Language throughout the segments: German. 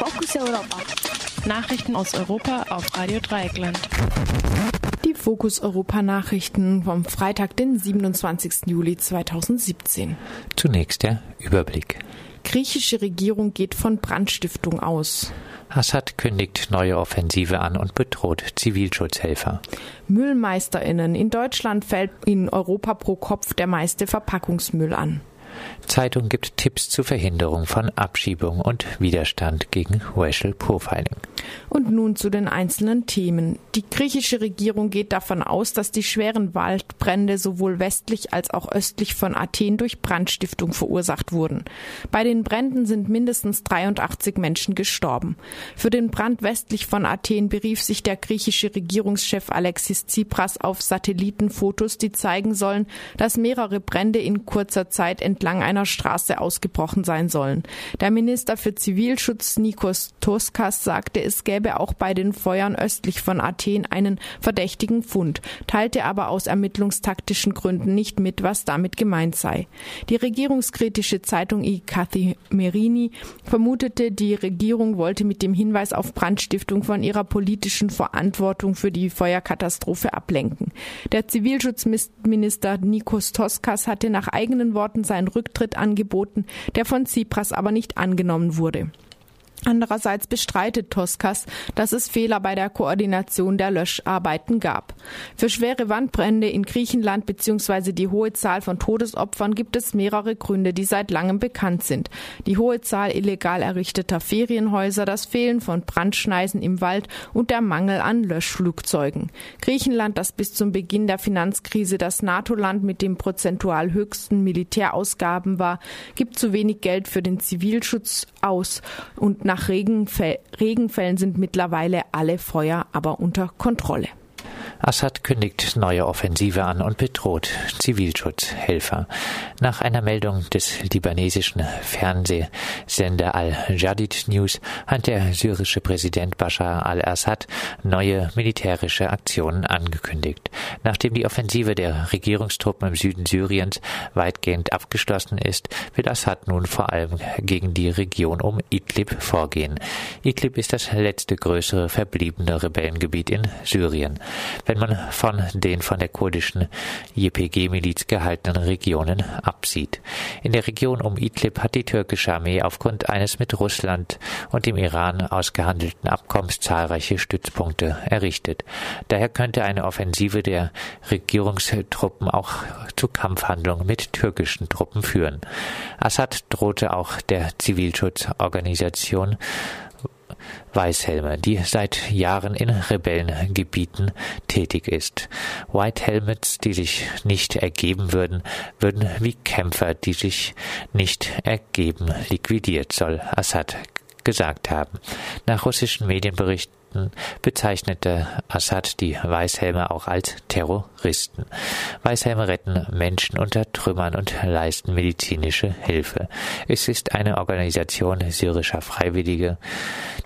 Fokus Europa. Nachrichten aus Europa auf Radio Dreieckland. Die Fokus Europa Nachrichten vom Freitag, den 27. Juli 2017. Zunächst der Überblick. Griechische Regierung geht von Brandstiftung aus. Assad kündigt neue Offensive an und bedroht Zivilschutzhelfer. MüllmeisterInnen. In Deutschland fällt in Europa pro Kopf der meiste Verpackungsmüll an. Zeitung gibt Tipps zur Verhinderung von Abschiebung und Widerstand gegen Racial Profiling. Und nun zu den einzelnen Themen. Die griechische Regierung geht davon aus, dass die schweren Waldbrände sowohl westlich als auch östlich von Athen durch Brandstiftung verursacht wurden. Bei den Bränden sind mindestens 83 Menschen gestorben. Für den Brand westlich von Athen berief sich der griechische Regierungschef Alexis Tsipras auf Satellitenfotos, die zeigen sollen, dass mehrere Brände in kurzer Zeit entlang einer Straße ausgebrochen sein sollen. Der Minister für Zivilschutz Nikos Toskas sagte, es gäbe auch bei den Feuern östlich von Athen einen verdächtigen Fund, teilte aber aus ermittlungstaktischen Gründen nicht mit, was damit gemeint sei. Die regierungskritische Zeitung I Merini vermutete, die Regierung wollte mit dem Hinweis auf Brandstiftung von ihrer politischen Verantwortung für die Feuerkatastrophe ablenken. Der Zivilschutzminister Nikos Toskas hatte nach eigenen Worten seinen Rücktritt angeboten, der von Tsipras aber nicht angenommen wurde. Andererseits bestreitet Toskas, dass es Fehler bei der Koordination der Löscharbeiten gab. Für schwere Wandbrände in Griechenland bzw. die hohe Zahl von Todesopfern gibt es mehrere Gründe, die seit langem bekannt sind. Die hohe Zahl illegal errichteter Ferienhäuser, das Fehlen von Brandschneisen im Wald und der Mangel an Löschflugzeugen. Griechenland, das bis zum Beginn der Finanzkrise das NATO-Land mit dem prozentual höchsten Militärausgaben war, gibt zu wenig Geld für den Zivilschutz aus und nach Regenfä Regenfällen sind mittlerweile alle Feuer aber unter Kontrolle. Assad kündigt neue Offensive an und bedroht Zivilschutzhelfer. Nach einer Meldung des libanesischen Fernsehsender Al-Jadid News hat der syrische Präsident Bashar al-Assad neue militärische Aktionen angekündigt. Nachdem die Offensive der Regierungstruppen im Süden Syriens weitgehend abgeschlossen ist, will Assad nun vor allem gegen die Region um Idlib vorgehen. Idlib ist das letzte größere verbliebene Rebellengebiet in Syrien wenn man von den von der kurdischen YPG-Miliz gehaltenen Regionen absieht. In der Region um Idlib hat die türkische Armee aufgrund eines mit Russland und dem Iran ausgehandelten Abkommens zahlreiche Stützpunkte errichtet. Daher könnte eine Offensive der Regierungstruppen auch zu Kampfhandlungen mit türkischen Truppen führen. Assad drohte auch der Zivilschutzorganisation Weißhelme, die seit Jahren in Rebellengebieten tätig ist. White Helmets, die sich nicht ergeben würden, würden wie Kämpfer, die sich nicht ergeben, liquidiert, soll Assad gesagt haben. Nach russischen Medienberichten Monaten bezeichnete Assad die Weißhelme auch als Terroristen. Weißhelme retten Menschen unter Trümmern und leisten medizinische Hilfe. Es ist eine Organisation syrischer Freiwillige,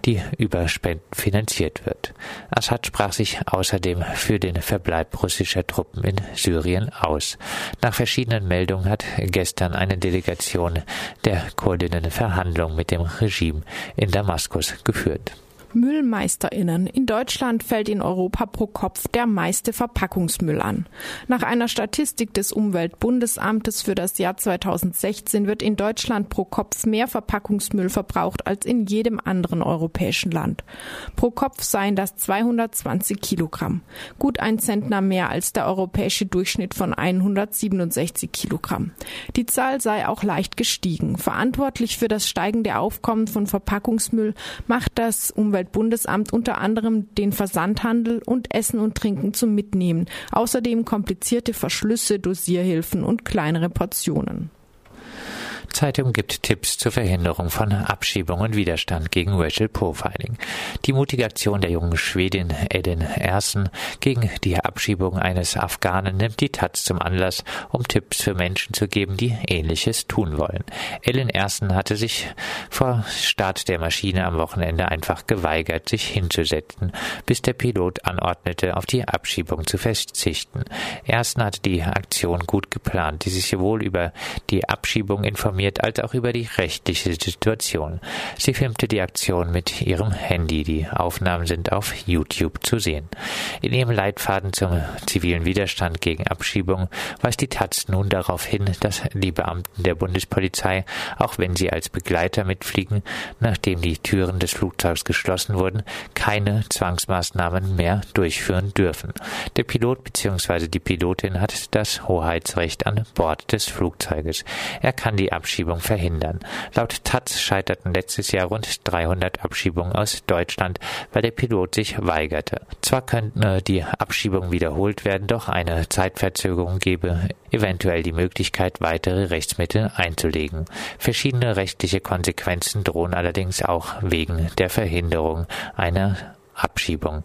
die über Spenden finanziert wird. Assad sprach sich außerdem für den Verbleib russischer Truppen in Syrien aus. Nach verschiedenen Meldungen hat gestern eine Delegation der Kurdinnen Verhandlungen mit dem Regime in Damaskus geführt. MüllmeisterInnen. In Deutschland fällt in Europa pro Kopf der meiste Verpackungsmüll an. Nach einer Statistik des Umweltbundesamtes für das Jahr 2016 wird in Deutschland pro Kopf mehr Verpackungsmüll verbraucht als in jedem anderen europäischen Land. Pro Kopf seien das 220 Kilogramm. Gut ein Zentner mehr als der europäische Durchschnitt von 167 Kilogramm. Die Zahl sei auch leicht gestiegen. Verantwortlich für das steigende Aufkommen von Verpackungsmüll macht das Umwelt Umweltbundesamt unter anderem den Versandhandel und Essen und Trinken zum Mitnehmen, außerdem komplizierte Verschlüsse, Dosierhilfen und kleinere Portionen. Zeitung gibt Tipps zur Verhinderung von Abschiebung und Widerstand gegen Racial Profiling. Die mutige Aktion der jungen Schwedin Ellen Ersen gegen die Abschiebung eines Afghanen nimmt die Taz zum Anlass, um Tipps für Menschen zu geben, die Ähnliches tun wollen. Ellen Ersen hatte sich vor Start der Maschine am Wochenende einfach geweigert, sich hinzusetzen, bis der Pilot anordnete, auf die Abschiebung zu verzichten. Ersten hatte die Aktion gut geplant, die sich sowohl über die Abschiebung informiert informiert als auch über die rechtliche Situation. Sie filmte die Aktion mit ihrem Handy. Die Aufnahmen sind auf YouTube zu sehen. In ihrem Leitfaden zum zivilen Widerstand gegen Abschiebung weist die Taz nun darauf hin, dass die Beamten der Bundespolizei, auch wenn sie als Begleiter mitfliegen, nachdem die Türen des Flugzeugs geschlossen wurden, keine Zwangsmaßnahmen mehr durchführen dürfen. Der Pilot bzw. die Pilotin hat das Hoheitsrecht an Bord des Flugzeuges. Er kann die Abschiebung verhindern. Laut Taz scheiterten letztes Jahr rund 300 Abschiebungen aus Deutschland, weil der Pilot sich weigerte. Zwar könnte die Abschiebung wiederholt werden, doch eine Zeitverzögerung gebe eventuell die Möglichkeit, weitere Rechtsmittel einzulegen. Verschiedene rechtliche Konsequenzen drohen allerdings auch wegen der Verhinderung einer Abschiebung.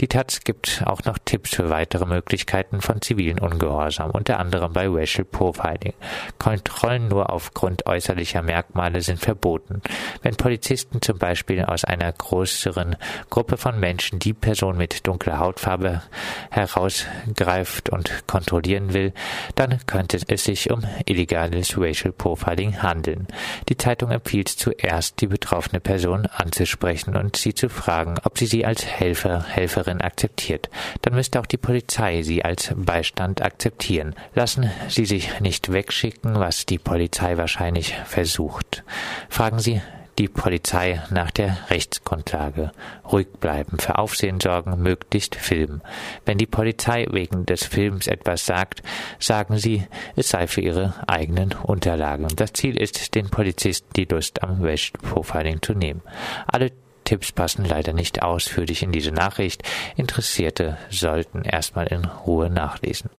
Die Taz gibt auch noch Tipps für weitere Möglichkeiten von zivilen Ungehorsam, unter anderem bei Racial Profiling. Kontrollen nur aufgrund äußerlicher Merkmale sind verboten. Wenn Polizisten zum Beispiel aus einer größeren Gruppe von Menschen die Person mit dunkler Hautfarbe herausgreift und kontrollieren will, dann könnte es sich um illegales Racial Profiling handeln. Die Zeitung empfiehlt zuerst, die betroffene Person anzusprechen und sie zu fragen, ob sie sie als Helfer, Helferin akzeptiert, dann müsste auch die Polizei sie als Beistand akzeptieren. Lassen Sie sich nicht wegschicken, was die Polizei wahrscheinlich versucht. Fragen Sie die Polizei nach der Rechtsgrundlage. Ruhig bleiben, für Aufsehen sorgen, möglichst filmen. Wenn die Polizei wegen des Films etwas sagt, sagen sie, es sei für ihre eigenen Unterlagen. Das Ziel ist, den Polizisten die Lust am Profiling zu nehmen. Alle Tipps passen leider nicht ausführlich in diese Nachricht. Interessierte sollten erstmal in Ruhe nachlesen.